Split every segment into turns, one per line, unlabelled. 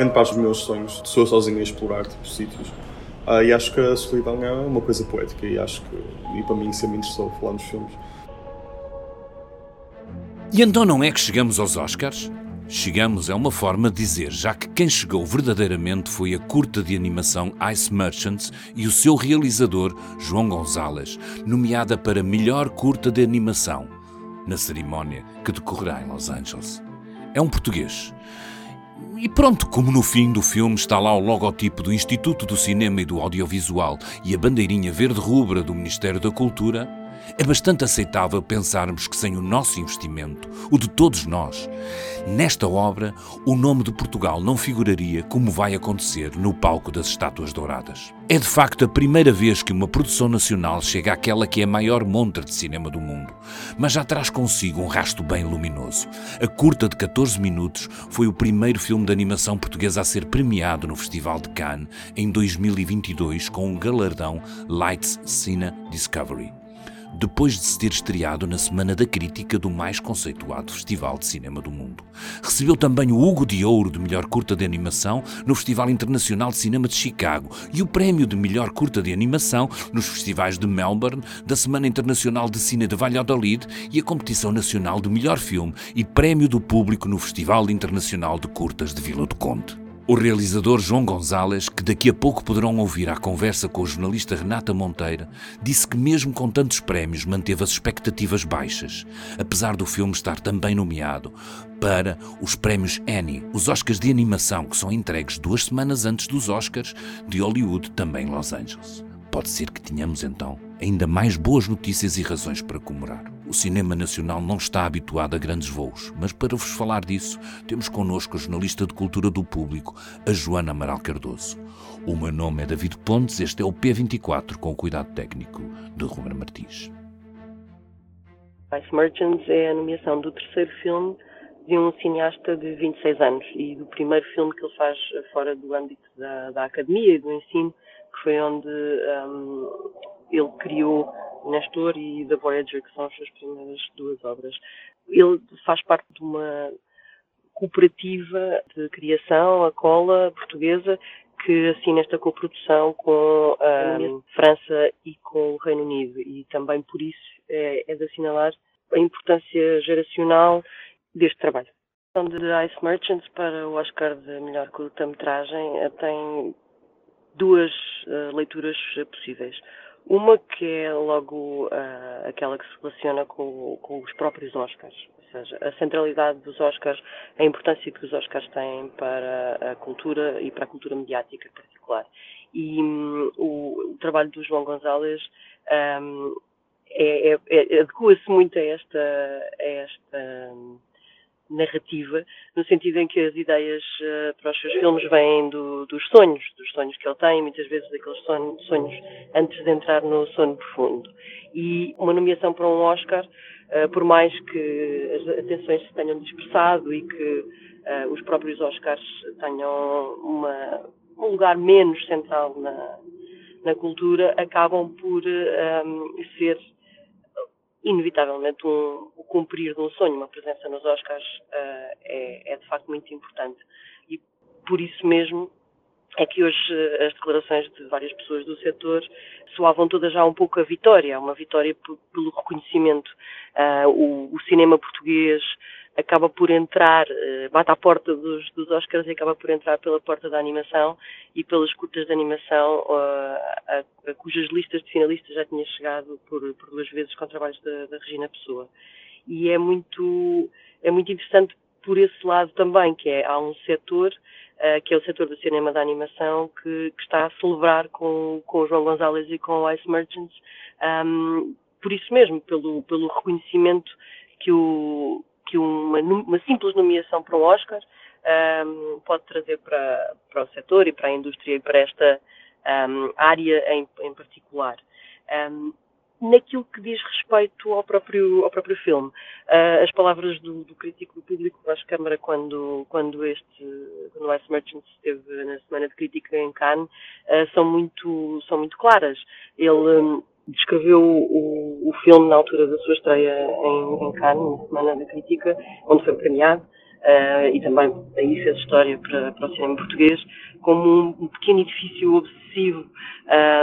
grande parte dos meus sonhos sou sozinho a explorar tipo, sítios. Uh, e acho que a solidão é uma coisa poética e acho que, e para mim, sempre me interessou falar nos filmes.
E então não é que chegamos aos Oscars? Chegamos é uma forma de dizer, já que quem chegou verdadeiramente foi a curta de animação Ice Merchants e o seu realizador, João Gonzalez, nomeada para melhor curta de animação, na cerimónia que decorrerá em Los Angeles. É um português. E pronto, como no fim do filme está lá o logotipo do Instituto do Cinema e do Audiovisual e a bandeirinha verde-rubra do Ministério da Cultura, é bastante aceitável pensarmos que sem o nosso investimento, o de todos nós, nesta obra o nome de Portugal não figuraria como vai acontecer no palco das Estátuas Douradas. É de facto a primeira vez que uma produção nacional chega àquela que é a maior montra de cinema do mundo, mas já traz consigo um rasto bem luminoso. A curta de 14 minutos foi o primeiro filme de animação portuguesa a ser premiado no Festival de Cannes em 2022 com o galardão Lights Cine Discovery depois de se ter estreado na Semana da Crítica do mais conceituado Festival de Cinema do Mundo. Recebeu também o Hugo de Ouro de Melhor Curta de Animação no Festival Internacional de Cinema de Chicago e o Prémio de Melhor Curta de Animação nos festivais de Melbourne, da Semana Internacional de Cine de Valladolid e a Competição Nacional de Melhor Filme e Prémio do Público no Festival Internacional de Curtas de Vila do Conde. O realizador João Gonzalez, que daqui a pouco poderão ouvir à conversa com o jornalista Renata Monteira, disse que, mesmo com tantos prémios, manteve as expectativas baixas, apesar do filme estar também nomeado para os prémios Annie, os Oscars de animação, que são entregues duas semanas antes dos Oscars de Hollywood, também em Los Angeles. Pode ser que tenhamos então ainda mais boas notícias e razões para comemorar. O cinema nacional não está habituado a grandes voos, mas para vos falar disso, temos connosco a jornalista de cultura do público, a Joana Amaral Cardoso. O meu nome é David Pontes, este é o P24 com o cuidado técnico de Ruben Martins.
Ice Merchants é a nomeação do terceiro filme de um cineasta de 26 anos e do primeiro filme que ele faz fora do âmbito da, da academia e do ensino, que foi onde um, ele criou Nestor e The Voyager, que são as suas primeiras duas obras. Ele faz parte de uma cooperativa de criação, a Cola Portuguesa, que assina esta coprodução com a França e com o Reino Unido. E também por isso é, é de assinalar a importância geracional deste trabalho. A de Ice Merchants para o Oscar de melhor curta-metragem tem duas uh, leituras possíveis. Uma que é logo uh, aquela que se relaciona com, com, os próprios Oscars, ou seja, a centralidade dos Oscars, a importância que os Oscars têm para a cultura e para a cultura mediática em particular. E um, o, o, trabalho do João Gonzalez um, é, é, é, adequa-se muito a esta, a esta um, narrativa, no sentido em que as ideias uh, para os seus filmes vêm do, dos sonhos, dos sonhos que ele tem, muitas vezes daqueles sonhos, sonhos antes de entrar no sono profundo. E uma nomeação para um Oscar, uh, por mais que as atenções se tenham dispersado e que uh, os próprios Oscars tenham uma, um lugar menos central na, na cultura, acabam por um, ser inevitavelmente um, o cumprir de um sonho, uma presença nos Oscars uh, é, é, de facto muito importante. E por isso mesmo é que hoje uh, as declarações de várias pessoas do setor soavam todas já um pouco a vitória, uma vitória pelo reconhecimento. Uh, o, o, cinema português acaba por entrar, eh, bate à porta dos, dos Oscars e acaba por entrar pela porta da animação e pelas curtas de animação, a, a, a, cujas listas de finalistas já tinha chegado por, por duas vezes com trabalhos da, da, Regina Pessoa. E é muito, é muito interessante por esse lado também, que é, há um setor, uh, que é o setor do cinema da animação, que, que, está a celebrar com, com o João Gonzalez e com o Ice Merchants, um, por isso mesmo, pelo, pelo reconhecimento que o, que uma, uma simples nomeação para um Oscar um, pode trazer para, para o setor e para a indústria e para esta um, área em, em particular. Um, naquilo que diz respeito ao próprio, ao próprio filme. Uh, as palavras do, do, crítico do público Vasco Câmara, quando, quando este, quando o Ice Merchants esteve na Semana de Crítica em Cannes, uh, são, muito, são muito claras. Ele um, descreveu o, o filme na altura da sua estreia em, em Cannes, na Semana da Crítica, onde foi premiado, uh, e também daí fez história para, para o cinema português, como um, pequeno edifício obsessivo,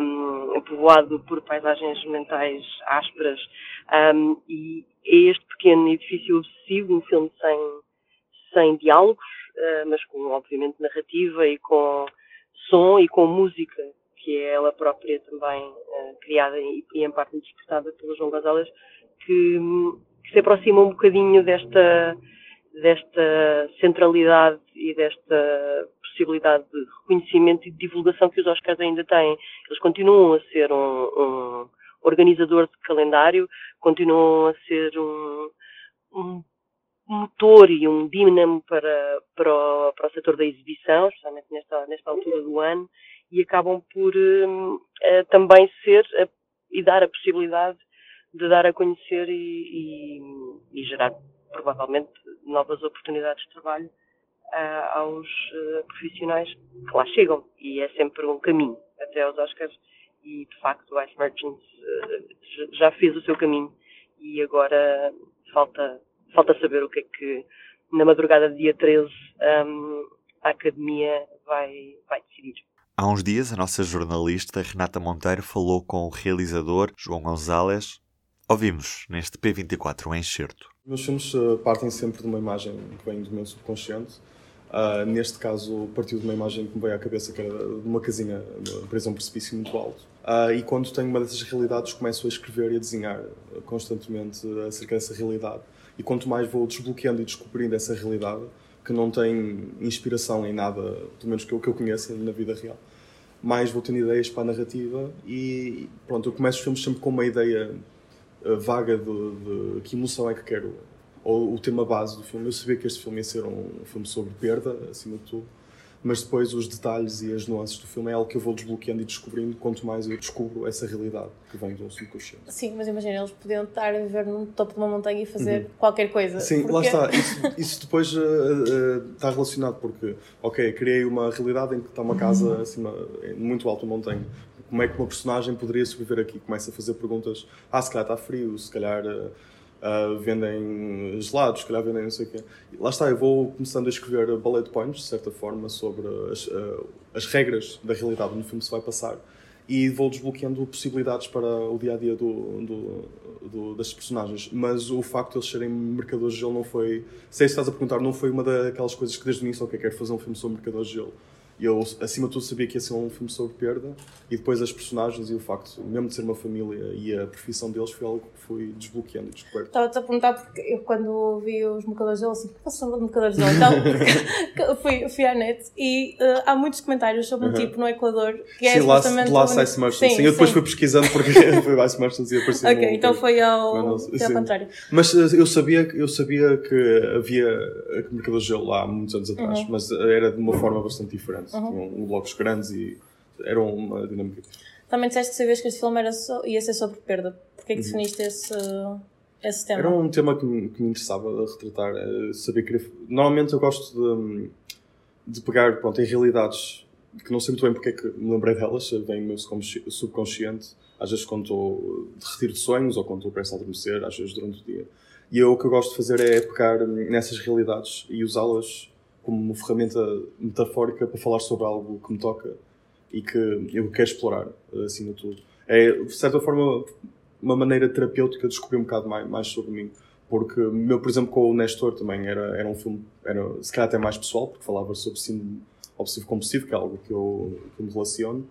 um, povoado por paisagens mentais ásperas, um, e é este pequeno edifício obsessivo, um filme sem, sem diálogos, uh, mas com, obviamente, narrativa e com som e com música, que é ela própria também uh, criada e, e, em parte interpretada pelo João Gonzalez, que, que se aproxima um bocadinho desta desta centralidade e desta possibilidade de reconhecimento e de divulgação que os Oscars ainda têm. Eles continuam a ser um, um organizador de calendário, continuam a ser um, um motor e um dínamo para, para, o, para o setor da exibição, especialmente nesta, nesta altura do ano, e acabam por um, também ser a, e dar a possibilidade de dar a conhecer e, e, e gerar provavelmente novas oportunidades de trabalho uh, aos uh, profissionais que lá chegam. E é sempre um caminho até aos Oscars. E de facto o Ice Merchants uh, já fez o seu caminho. E agora falta, falta saber o que é que na madrugada de dia 13 um, a Academia vai, vai decidir.
Há uns dias, a nossa jornalista Renata Monteiro falou com o realizador João Gonzalez. Ouvimos neste P24 um enxerto.
Meus filmes uh, partem sempre de uma imagem que vem do meu subconsciente. Uh, neste caso, partiu de uma imagem que me veio à cabeça, que era de uma casinha presa a um precipício muito alto. Uh, e quando tenho uma dessas realidades, começo a escrever e a desenhar constantemente acerca dessa realidade. E quanto mais vou desbloqueando e descobrindo essa realidade, que não tem inspiração em nada, pelo menos que eu, que eu conheça na vida real, mais vou tendo ideias para a narrativa e pronto, eu começo os filmes sempre com uma ideia vaga de, de, que emoção é que quero, ou o tema base do filme. Eu sabia que este filme ia ser um filme sobre perda, acima de tudo, mas depois os detalhes e as nuances do filme é algo que eu vou desbloqueando e descobrindo quanto mais eu descubro essa realidade que vem do subconsciente.
Sim, mas imagina, eles podiam estar a viver no topo de uma montanha e fazer uhum. qualquer coisa.
Sim, porque... lá está. Isso, isso depois uh, uh, está relacionado porque, ok, criei uma realidade em que está uma casa uhum. acima, muito alto uma montanha como é que uma personagem poderia sobreviver aqui? Começa a fazer perguntas, ah, se calhar está frio, se calhar uh, uh, vendem gelados, se calhar vendem não sei o quê. E lá está, eu vou começando a escrever bullet points, de certa forma, sobre as, uh, as regras da realidade onde o filme se vai passar e vou desbloqueando possibilidades para o dia a dia do, do, do, das personagens. Mas o facto de eles serem mercadores de gelo não foi. Se estás a perguntar, não foi uma daquelas coisas que desde o início, ok, quero fazer um filme sobre mercadores de gelo. E eu, acima de tudo, sabia que ia ser um filme sobre perda e depois as personagens e o facto, mesmo de ser uma família e a profissão deles, foi algo que fui desbloqueando e descoberto.
Estava-te a perguntar porque eu, quando vi os mercadores de assim, que são os mercadores de Então, fui, fui à net e uh, há muitos comentários sobre um tipo no Equador que é
sim, justamente. Lá, lá Ice Merchants. Sim, sim, eu depois sim. fui pesquisando porque foi Ice Merchants e apareceu.
Ok, então foi ao, foi ao contrário.
Mas uh, eu sabia, eu sabia que havia mercadores de gelo lá há muitos anos atrás, uhum. mas era de uma forma bastante diferente grandes, uhum. tinham blocos grandes e eram uma dinâmica.
Também disseste que sabias que este filme era só, ia ser sobre perda. Porquê que uhum. definiste esse, esse tema?
Era um tema que me, que me interessava retratar, é saber que normalmente eu gosto de, de pegar pronto, em realidades que não sei muito bem porque é que me lembrei delas, vem o meu subconsciente, às vezes quando estou de retiro de sonhos ou quando estou prestes a adormecer, às vezes durante o dia. E eu o que eu gosto de fazer é pegar nessas realidades e usá-las como uma ferramenta metafórica para falar sobre algo que me toca e que eu quero explorar, acima de tudo. É, de certa forma, uma maneira terapêutica de descobrir um bocado mais, mais sobre mim. Porque, meu, por exemplo, com o Nestor também era, era um filme, era, se calhar até mais pessoal, porque falava sobre síndrome obsessivo-compulsivo, que é algo que eu, que me relaciono.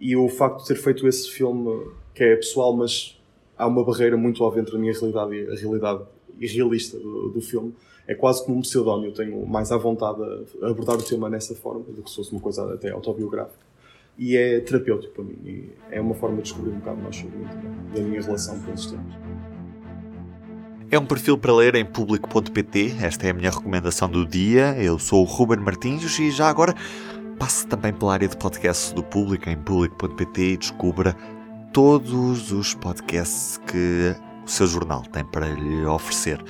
E o facto de ter feito esse filme, que é pessoal, mas há uma barreira muito óbvia entre a minha realidade e a realidade irrealista do, do filme, é quase como um pseudónimo. Eu tenho mais à vontade a abordar o tema nessa forma do que se fosse uma coisa até autobiográfica. E é terapêutico para mim. E é uma forma de descobrir um bocado mais sobre mim da minha relação com esses temas.
É um perfil para ler em público.pt. Esta é a minha recomendação do dia. Eu sou o Ruben Martins e já agora passe também pela área de podcasts do público em público.pt e descubra todos os podcasts que o seu jornal tem para lhe oferecer.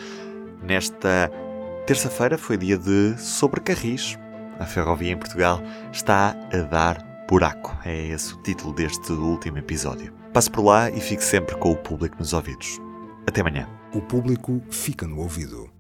Nesta Terça-feira foi dia de sobrecarris. A ferrovia em Portugal está a dar buraco. É esse o título deste último episódio. Passe por lá e fique sempre com o público nos ouvidos. Até amanhã.
O público fica no ouvido.